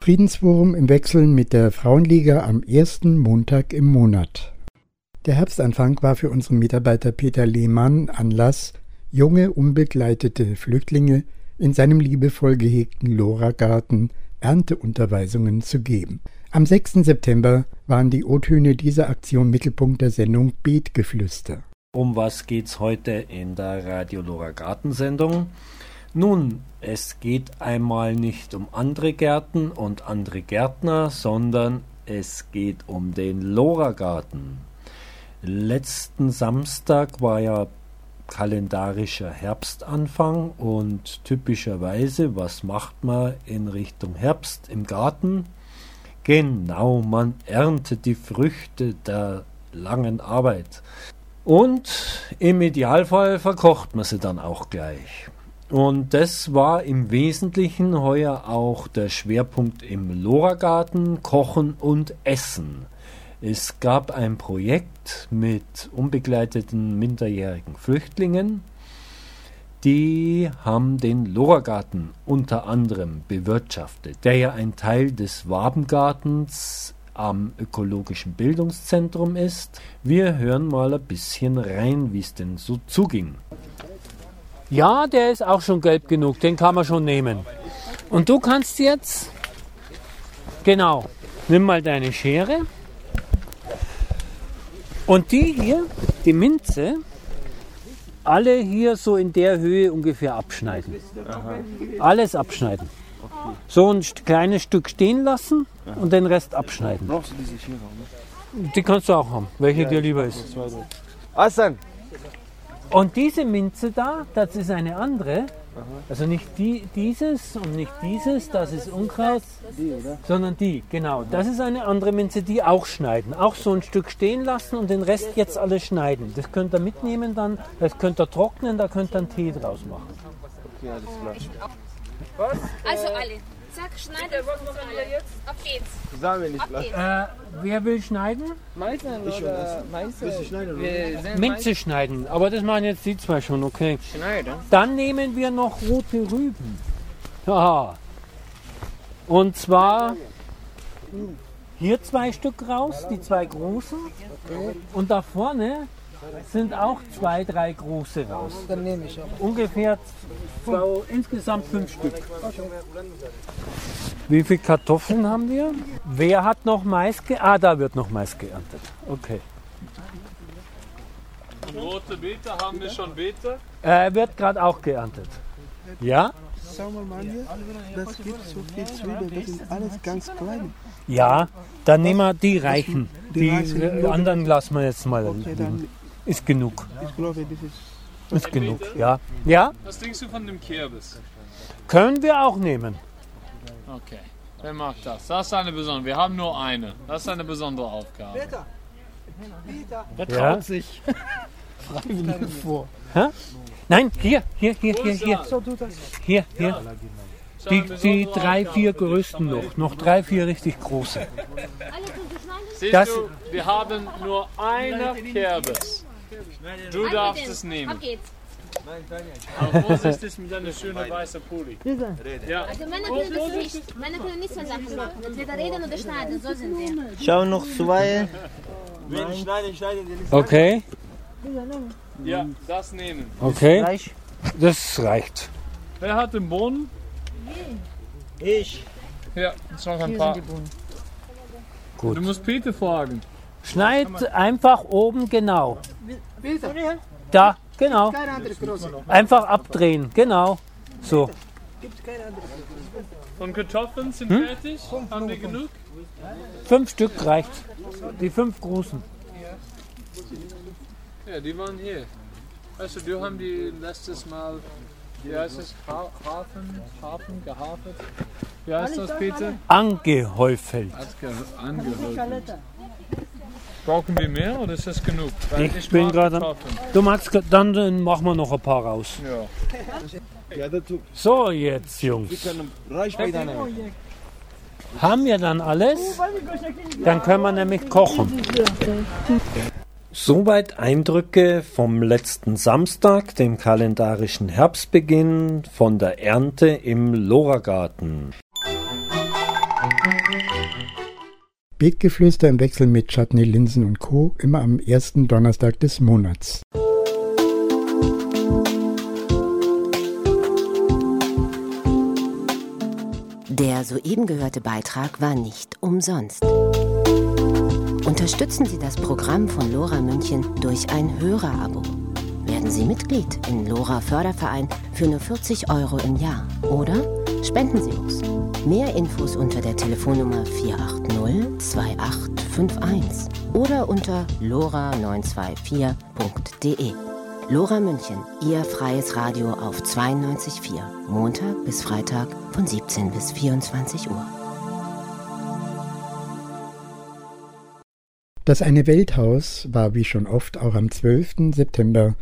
Friedensforum im Wechsel mit der Frauenliga am ersten Montag im Monat. Der Herbstanfang war für unseren Mitarbeiter Peter Lehmann Anlass, junge, unbegleitete Flüchtlinge in seinem liebevoll gehegten Lora-Garten Ernteunterweisungen zu geben. Am 6. September waren die O-Töne dieser Aktion Mittelpunkt der Sendung Beetgeflüster. Um was geht's heute in der Radio Lora Gartensendung? Nun, es geht einmal nicht um andere Gärten und andere Gärtner, sondern es geht um den Lora Garten. Letzten Samstag war ja kalendarischer Herbstanfang und typischerweise, was macht man in Richtung Herbst im Garten? Genau, man erntet die Früchte der langen Arbeit. Und im Idealfall verkocht man sie dann auch gleich. Und das war im Wesentlichen heuer auch der Schwerpunkt im Lorgarten, Kochen und Essen. Es gab ein Projekt mit unbegleiteten minderjährigen Flüchtlingen. Die haben den Lorgarten unter anderem bewirtschaftet, der ja ein Teil des Wabengartens am ökologischen Bildungszentrum ist. Wir hören mal ein bisschen rein, wie es denn so zuging. Ja, der ist auch schon gelb genug, den kann man schon nehmen. Und du kannst jetzt, genau, nimm mal deine Schere. Und die hier, die Minze, alle hier so in der Höhe ungefähr abschneiden. Aha. Alles abschneiden. Okay. So ein kleines Stück stehen lassen Aha. und den Rest abschneiden. Brauchst du diese Schere auch? Die kannst du auch haben, welche ja, dir lieber ist. Asan. Und diese Minze da, das ist eine andere. Also nicht die, dieses und nicht dieses, das ist Unkraut, die, sondern die, genau. Das ist eine andere Minze, die auch schneiden. Auch so ein Stück stehen lassen und den Rest jetzt alles schneiden. Das könnt ihr mitnehmen dann, das könnt ihr trocknen, da könnt ihr einen Tee draus machen. Okay, alles klar. Was? Also alle. Zack, jetzt? Ab geht's. Zusammen nicht lassen. Äh, wer will schneiden? Meißeln oder Meißeln? schneiden? Minze schneiden. Aber das machen jetzt die zwei schon, okay. Schneiden. Dann nehmen wir noch rote Rüben. Aha. Und zwar hier zwei Stück raus, die zwei großen. Und da vorne sind auch zwei, drei große raus. Dann nehme ich auch. Ungefähr so, insgesamt fünf Stück. Wie viele Kartoffeln haben wir? Wer hat noch Mais geerntet? Ah, da wird noch Mais geerntet. Okay. Rote Beete, haben wir schon Beete? Äh, wird gerade auch geerntet. Ja? Schau mal hier, das gibt so viel Zwiebeln, das sind alles ganz kleine. Ja, dann nehmen wir die reichen. Die, die anderen lassen wir jetzt mal. Okay, ist genug. Ich glaube, das ist. Ist genug, ja. Ja? Was denkst du von dem Kürbis? Können wir auch nehmen. Okay. Wer macht das? Das ist eine besondere. Wir haben nur eine. Das ist eine besondere Aufgabe. Peter. Wer traut ja? sich freiwillig vor? Hä? Nein, hier, hier, hier, hier, hier. Hier, hier. Die, die drei, vier größten noch. Noch drei, vier richtig große. Siehst das, du, wir haben nur eine Kerbis. Du darfst es nehmen. Ab geht's. Aber vorsichtig mit deiner schönen weißen Pulli. Ja. Also Männer können das nicht. Männer können nicht so Sachen machen. Entweder reden oder schneiden, so sind wir. Schau noch zwei. Wenn schneiden, schneiden die nicht. Okay. Ja, das nehmen. Okay. Das reicht. Wer hat den Bohnen? Ich. Ja, jetzt noch ein paar. Gut. Du musst Peter fragen. Schneid einfach oben genau. Da, genau. Einfach abdrehen, genau. So. Und Kartoffeln sind hm? fertig? Haben wir genug? Fünf Stück reicht. Die fünf großen. Ja, die waren hier. Weißt du, du haben die letztes Mal, wie heißt es, Hafen, Hafen, gehafert? Wie heißt das, Peter? Angehäufelt. Angehäufelt. Brauchen wir mehr oder ist das genug? Weil ich, ich bin gerade. Du magst, dann, dann machen wir noch ein paar raus. Ja. So, jetzt, Jungs. Haben wir dann alles? Dann können wir nämlich kochen. Soweit Eindrücke vom letzten Samstag, dem kalendarischen Herbstbeginn, von der Ernte im Loragarten. Beetgeflüster im Wechsel mit Chutney, Linsen und Co. immer am ersten Donnerstag des Monats. Der soeben gehörte Beitrag war nicht umsonst. Unterstützen Sie das Programm von Lora München durch ein Hörerabo. Werden Sie Mitglied im Lora Förderverein für nur 40 Euro im Jahr oder spenden Sie uns. Mehr Infos unter der Telefonnummer 480 2851 oder unter lora924.de. Lora München, Ihr freies Radio auf 92.4, Montag bis Freitag von 17 bis 24 Uhr. Das eine Welthaus war wie schon oft auch am 12. September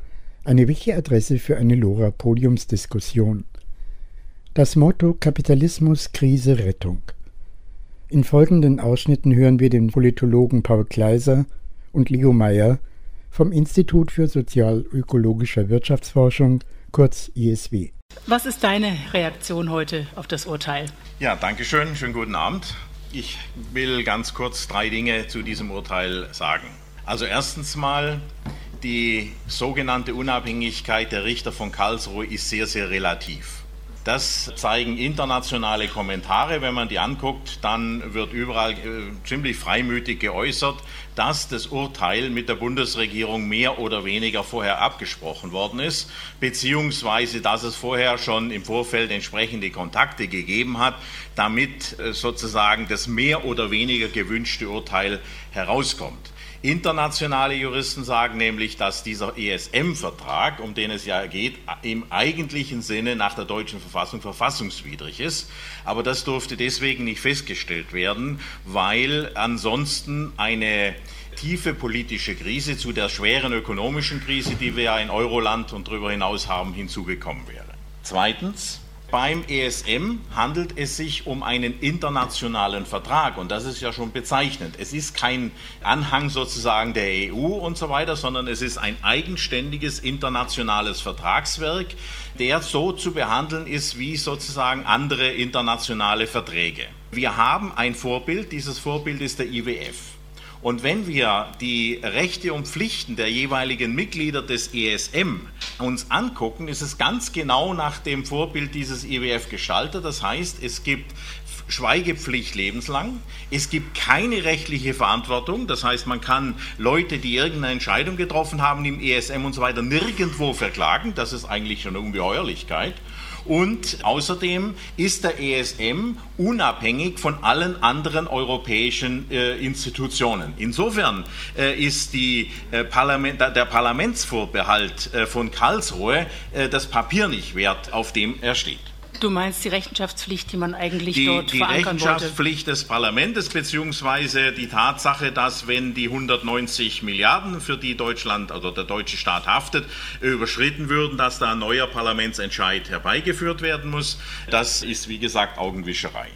eine wichtige Adresse für eine Lora-Podiumsdiskussion. Das Motto Kapitalismus, Krise, Rettung. In folgenden Ausschnitten hören wir den Politologen Paul Kleiser und Leo Meyer vom Institut für sozial-ökologischer Wirtschaftsforschung, kurz ISW. Was ist deine Reaktion heute auf das Urteil? Ja, danke schön. Schönen guten Abend. Ich will ganz kurz drei Dinge zu diesem Urteil sagen. Also erstens mal, die sogenannte Unabhängigkeit der Richter von Karlsruhe ist sehr, sehr relativ. Das zeigen internationale Kommentare. Wenn man die anguckt, dann wird überall äh, ziemlich freimütig geäußert, dass das Urteil mit der Bundesregierung mehr oder weniger vorher abgesprochen worden ist, beziehungsweise dass es vorher schon im Vorfeld entsprechende Kontakte gegeben hat, damit äh, sozusagen das mehr oder weniger gewünschte Urteil herauskommt. Internationale Juristen sagen nämlich, dass dieser ESM-Vertrag, um den es ja geht, im eigentlichen Sinne nach der deutschen Verfassung verfassungswidrig ist. Aber das durfte deswegen nicht festgestellt werden, weil ansonsten eine tiefe politische Krise zu der schweren ökonomischen Krise, die wir ja in Euroland und darüber hinaus haben, hinzugekommen wäre. Zweitens, beim ESM handelt es sich um einen internationalen Vertrag und das ist ja schon bezeichnend. Es ist kein Anhang sozusagen der EU und so weiter, sondern es ist ein eigenständiges internationales Vertragswerk, der so zu behandeln ist wie sozusagen andere internationale Verträge. Wir haben ein Vorbild, dieses Vorbild ist der IWF. Und wenn wir die Rechte und Pflichten der jeweiligen Mitglieder des ESM uns angucken, ist es ganz genau nach dem Vorbild dieses IWF gestaltet. Das heißt, es gibt Schweigepflicht lebenslang. Es gibt keine rechtliche Verantwortung. Das heißt, man kann Leute, die irgendeine Entscheidung getroffen haben im ESM und so weiter, nirgendwo verklagen. Das ist eigentlich schon eine Ungeheuerlichkeit. Und außerdem ist der ESM unabhängig von allen anderen europäischen äh, Institutionen. Insofern äh, ist die, äh, Parlament, der Parlamentsvorbehalt äh, von Karlsruhe äh, das Papier nicht wert, auf dem er steht. Du meinst die Rechenschaftspflicht, die man eigentlich die, dort die verankern Die Rechenschaftspflicht des Parlaments beziehungsweise die Tatsache, dass wenn die 190 Milliarden, für die Deutschland oder der deutsche Staat haftet, überschritten würden, dass da ein neuer Parlamentsentscheid herbeigeführt werden muss, das ist wie gesagt Augenwischerei.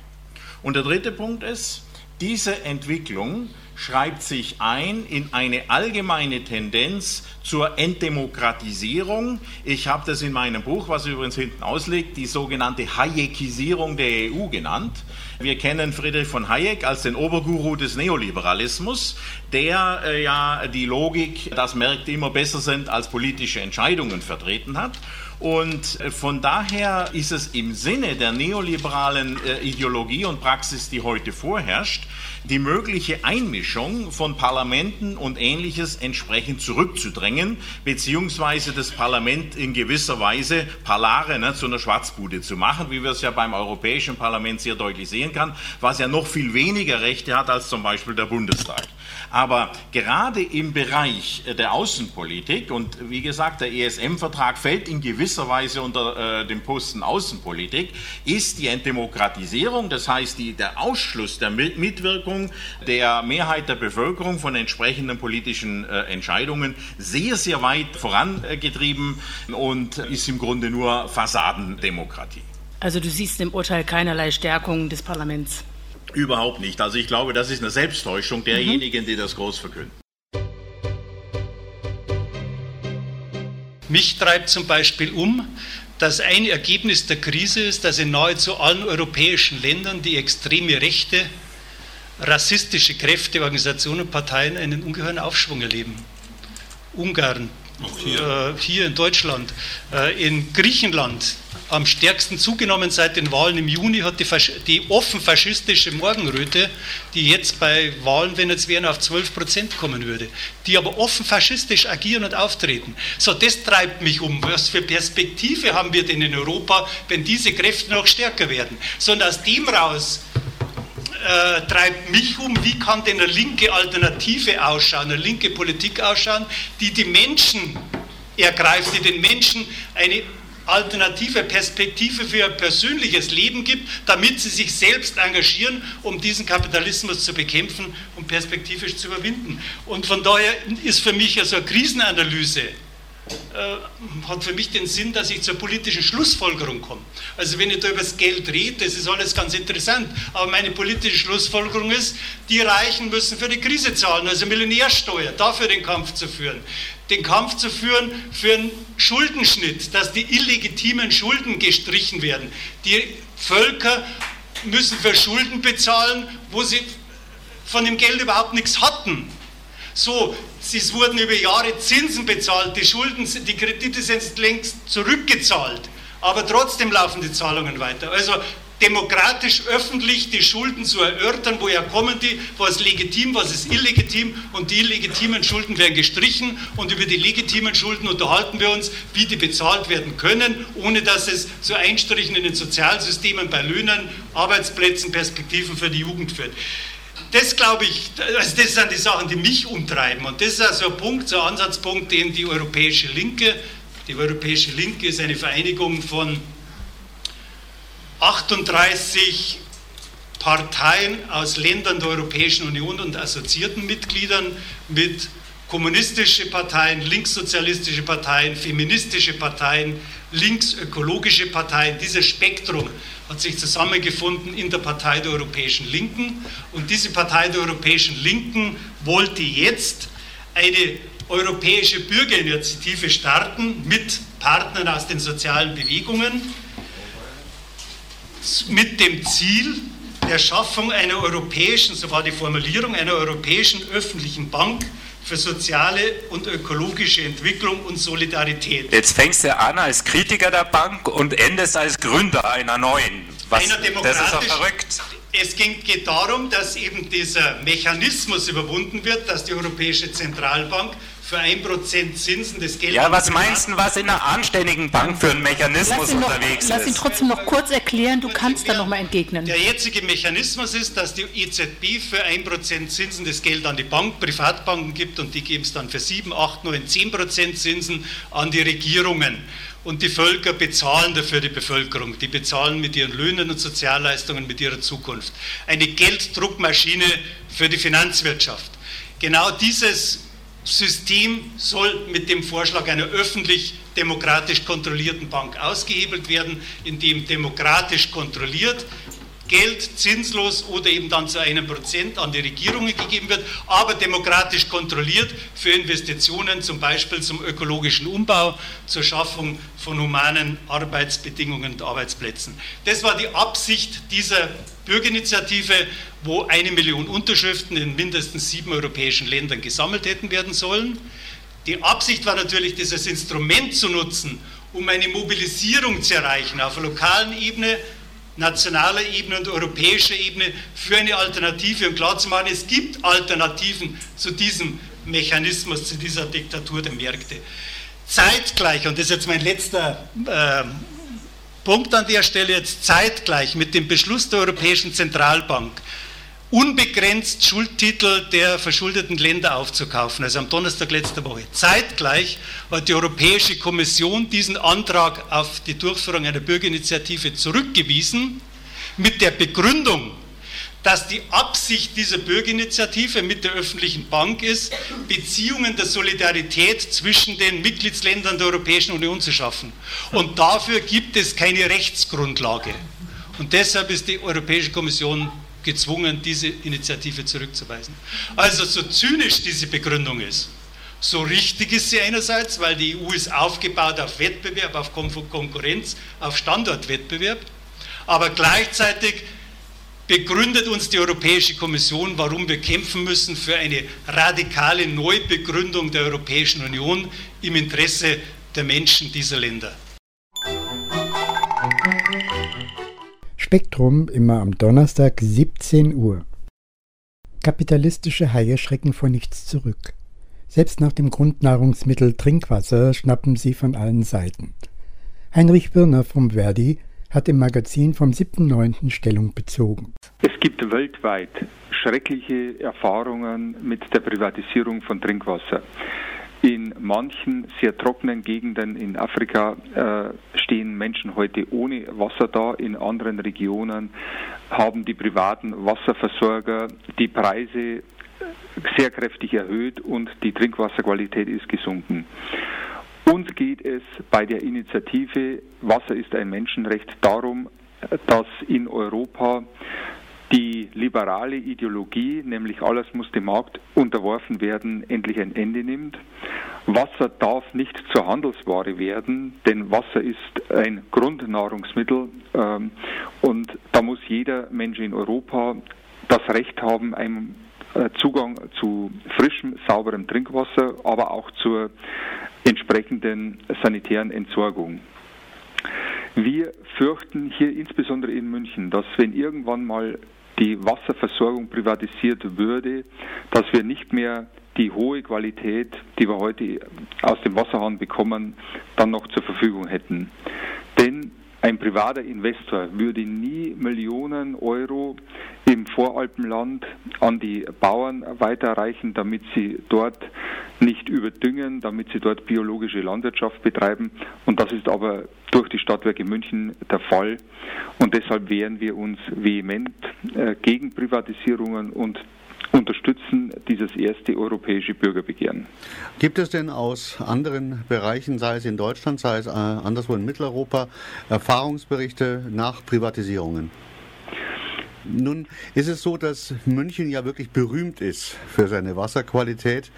Und der dritte Punkt ist, diese Entwicklung schreibt sich ein in eine allgemeine Tendenz zur Entdemokratisierung. Ich habe das in meinem Buch, was übrigens hinten auslegt, die sogenannte Hayekisierung der EU genannt. Wir kennen Friedrich von Hayek als den Oberguru des Neoliberalismus, der äh, ja die Logik, dass Märkte immer besser sind als politische Entscheidungen vertreten hat. Und äh, von daher ist es im Sinne der neoliberalen äh, Ideologie und Praxis, die heute vorherrscht, die mögliche Einmischung von Parlamenten und ähnliches entsprechend zurückzudrängen, beziehungsweise das Parlament in gewisser Weise Parlare ne, zu einer Schwarzbude zu machen, wie wir es ja beim Europäischen Parlament sehr deutlich sehen kann, was ja noch viel weniger Rechte hat als zum Beispiel der Bundestag. Aber gerade im Bereich der Außenpolitik, und wie gesagt, der ESM-Vertrag fällt in gewisser Weise unter äh, den Posten Außenpolitik, ist die Entdemokratisierung, das heißt die, der Ausschluss der Mitwirkung der Mehrheit der Bevölkerung von entsprechenden politischen äh, Entscheidungen sehr, sehr weit vorangetrieben und ist im Grunde nur Fassadendemokratie. Also du siehst im Urteil keinerlei Stärkung des Parlaments. Überhaupt nicht. Also ich glaube, das ist eine Selbsttäuschung derjenigen, die das groß verkünden. Mich treibt zum Beispiel um, dass ein Ergebnis der Krise ist, dass in nahezu allen europäischen Ländern die extreme Rechte, rassistische Kräfte, Organisationen und Parteien einen ungeheuren Aufschwung erleben. Ungarn, hier. Äh, hier. in Deutschland, äh, in Griechenland, am stärksten zugenommen seit den Wahlen im Juni hat die, die offen faschistische Morgenröte, die jetzt bei Wahlen, wenn es wären, auf 12 Prozent kommen würde, die aber offen faschistisch agieren und auftreten. So, das treibt mich um. Was für Perspektive haben wir denn in Europa, wenn diese Kräfte noch stärker werden? Sondern aus dem raus äh, treibt mich um, wie kann denn eine linke Alternative ausschauen, eine linke Politik ausschauen, die die Menschen ergreift, die den Menschen eine alternative Perspektive für ihr persönliches Leben gibt, damit sie sich selbst engagieren, um diesen Kapitalismus zu bekämpfen und perspektivisch zu überwinden. Und von daher ist für mich also eine Krisenanalyse äh, hat für mich den Sinn, dass ich zur politischen Schlussfolgerung komme. Also wenn ich da über das Geld rede, das ist alles ganz interessant, aber meine politische Schlussfolgerung ist, die Reichen müssen für die Krise zahlen, also Millionärsteuer, dafür den Kampf zu führen. Den Kampf zu führen für einen Schuldenschnitt, dass die illegitimen Schulden gestrichen werden. Die Völker müssen für Schulden bezahlen, wo sie von dem Geld überhaupt nichts hatten. So, es wurden über Jahre Zinsen bezahlt, die Schulden, die Kredite sind längst zurückgezahlt, aber trotzdem laufen die Zahlungen weiter. Also demokratisch öffentlich die Schulden zu erörtern, woher kommen die, was ist legitim, was ist illegitim und die legitimen Schulden werden gestrichen und über die legitimen Schulden unterhalten wir uns, wie die bezahlt werden können, ohne dass es zu Einstrichen in den Sozialsystemen bei Löhnen, Arbeitsplätzen, Perspektiven für die Jugend führt. Das glaube ich, also das sind die Sachen, die mich umtreiben. Und das ist also ein Punkt, so ein Ansatzpunkt, den die Europäische Linke, die Europäische Linke ist eine Vereinigung von 38 Parteien aus Ländern der Europäischen Union und assoziierten Mitgliedern mit kommunistische Parteien, linkssozialistische Parteien, feministische Parteien, linksökologische Parteien. Dieses Spektrum hat sich zusammengefunden in der Partei der Europäischen Linken. Und diese Partei der Europäischen Linken wollte jetzt eine europäische Bürgerinitiative starten mit Partnern aus den sozialen Bewegungen mit dem Ziel der Schaffung einer europäischen, so war die Formulierung, einer europäischen öffentlichen Bank für soziale und ökologische Entwicklung und Solidarität. Jetzt fängst du an als Kritiker der Bank und endest als Gründer einer neuen. Was, einer das ist auch verrückt. Es ging, geht darum, dass eben dieser Mechanismus überwunden wird, dass die Europäische Zentralbank für 1% Zinsen des Geldes. Ja, was meinst du, was in einer anständigen Bank für ein Mechanismus noch, unterwegs lass ist? Lass ihn trotzdem noch kurz erklären, du kannst da nochmal entgegnen. Der jetzige Mechanismus ist, dass die EZB für 1% Zinsen des Geld an die Bank, Privatbanken gibt und die geben es dann für 7, 8, 9, 10% Zinsen an die Regierungen. Und die Völker bezahlen dafür die Bevölkerung. Die bezahlen mit ihren Löhnen und Sozialleistungen, mit ihrer Zukunft. Eine Gelddruckmaschine für die Finanzwirtschaft. Genau dieses System soll mit dem Vorschlag einer öffentlich demokratisch kontrollierten Bank ausgehebelt werden, indem demokratisch kontrolliert Geld zinslos oder eben dann zu einem Prozent an die Regierungen gegeben wird, aber demokratisch kontrolliert für Investitionen, zum Beispiel zum ökologischen Umbau, zur Schaffung von humanen Arbeitsbedingungen und Arbeitsplätzen. Das war die Absicht dieser Bürgerinitiative, wo eine Million Unterschriften in mindestens sieben europäischen Ländern gesammelt hätten werden sollen. Die Absicht war natürlich, als Instrument zu nutzen, um eine Mobilisierung zu erreichen auf lokalen Ebene, nationaler Ebene und europäischer Ebene für eine Alternative und klarzumachen, es gibt Alternativen zu diesem Mechanismus, zu dieser Diktatur der Märkte. Zeitgleich, und das ist jetzt mein letzter äh, Punkt an der Stelle, jetzt zeitgleich mit dem Beschluss der Europäischen Zentralbank unbegrenzt Schuldtitel der verschuldeten Länder aufzukaufen, also am Donnerstag letzter Woche. Zeitgleich hat die Europäische Kommission diesen Antrag auf die Durchführung einer Bürgerinitiative zurückgewiesen mit der Begründung, dass die Absicht dieser Bürgerinitiative mit der öffentlichen Bank ist, Beziehungen der Solidarität zwischen den Mitgliedsländern der Europäischen Union zu schaffen. Und dafür gibt es keine Rechtsgrundlage. Und deshalb ist die Europäische Kommission gezwungen, diese Initiative zurückzuweisen. Also so zynisch diese Begründung ist, so richtig ist sie einerseits, weil die EU ist aufgebaut auf Wettbewerb, auf Konkurrenz, auf Standortwettbewerb, aber gleichzeitig begründet uns die Europäische Kommission, warum wir kämpfen müssen für eine radikale Neubegründung der Europäischen Union im Interesse der Menschen dieser Länder. Spektrum immer am Donnerstag 17 Uhr. Kapitalistische Haie schrecken vor nichts zurück. Selbst nach dem Grundnahrungsmittel Trinkwasser schnappen sie von allen Seiten. Heinrich Birner vom Verdi hat im Magazin vom 7.9. Stellung bezogen. Es gibt weltweit schreckliche Erfahrungen mit der Privatisierung von Trinkwasser. In manchen sehr trockenen Gegenden in Afrika äh, stehen Menschen heute ohne Wasser da. In anderen Regionen haben die privaten Wasserversorger die Preise sehr kräftig erhöht und die Trinkwasserqualität ist gesunken. Uns geht es bei der Initiative Wasser ist ein Menschenrecht darum, dass in Europa die liberale Ideologie, nämlich alles muss dem Markt unterworfen werden, endlich ein Ende nimmt. Wasser darf nicht zur Handelsware werden, denn Wasser ist ein Grundnahrungsmittel ähm, und da muss jeder Mensch in Europa das Recht haben, einen äh, Zugang zu frischem, sauberem Trinkwasser, aber auch zur entsprechenden sanitären Entsorgung. Wir fürchten hier insbesondere in München, dass wenn irgendwann mal die Wasserversorgung privatisiert würde, dass wir nicht mehr die hohe Qualität, die wir heute aus dem Wasserhahn bekommen, dann noch zur Verfügung hätten. Denn ein privater Investor würde nie Millionen Euro im Voralpenland an die Bauern weiterreichen, damit sie dort nicht überdüngen, damit sie dort biologische Landwirtschaft betreiben. Und das ist aber durch die Stadtwerke München der Fall. Und deshalb wehren wir uns vehement äh, gegen Privatisierungen und unterstützen dieses erste europäische Bürgerbegehren. Gibt es denn aus anderen Bereichen, sei es in Deutschland, sei es äh, anderswo in Mitteleuropa, Erfahrungsberichte nach Privatisierungen? Nun ist es so, dass München ja wirklich berühmt ist für seine Wasserqualität.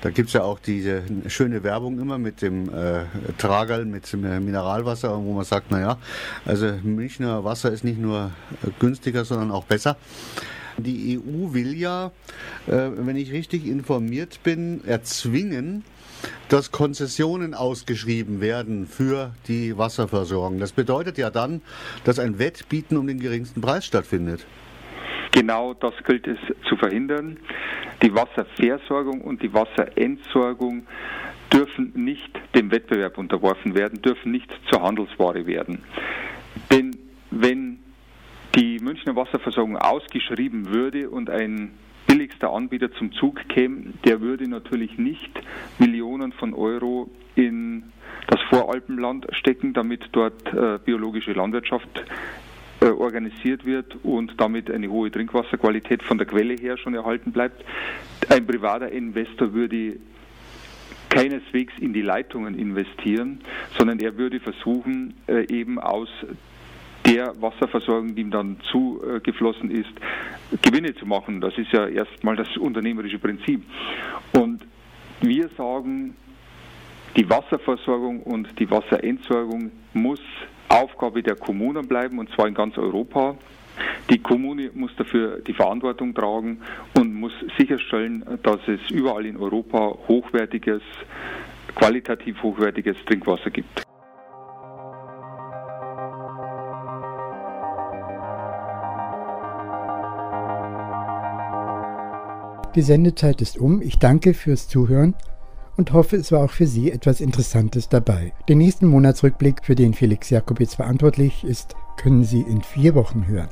Da gibt es ja auch diese schöne Werbung immer mit dem äh, Tragerl, mit dem Mineralwasser, wo man sagt, naja, also Münchner Wasser ist nicht nur günstiger, sondern auch besser. Die EU will ja, äh, wenn ich richtig informiert bin, erzwingen, dass Konzessionen ausgeschrieben werden für die Wasserversorgung. Das bedeutet ja dann, dass ein Wettbieten um den geringsten Preis stattfindet. Genau das gilt es zu verhindern. Die Wasserversorgung und die Wasserentsorgung dürfen nicht dem Wettbewerb unterworfen werden, dürfen nicht zur Handelsware werden. Denn wenn Münchner Wasserversorgung ausgeschrieben würde und ein billigster Anbieter zum Zug käme, der würde natürlich nicht Millionen von Euro in das Voralpenland stecken, damit dort äh, biologische Landwirtschaft äh, organisiert wird und damit eine hohe Trinkwasserqualität von der Quelle her schon erhalten bleibt. Ein privater Investor würde keineswegs in die Leitungen investieren, sondern er würde versuchen, äh, eben aus der Wasserversorgung, die ihm dann zugeflossen ist, Gewinne zu machen. Das ist ja erstmal das unternehmerische Prinzip. Und wir sagen, die Wasserversorgung und die Wasserentsorgung muss Aufgabe der Kommunen bleiben, und zwar in ganz Europa. Die Kommune muss dafür die Verantwortung tragen und muss sicherstellen, dass es überall in Europa hochwertiges, qualitativ hochwertiges Trinkwasser gibt. Die Sendezeit ist um. Ich danke fürs Zuhören und hoffe, es war auch für Sie etwas Interessantes dabei. Den nächsten Monatsrückblick, für den Felix Jakobitz verantwortlich ist, können Sie in vier Wochen hören.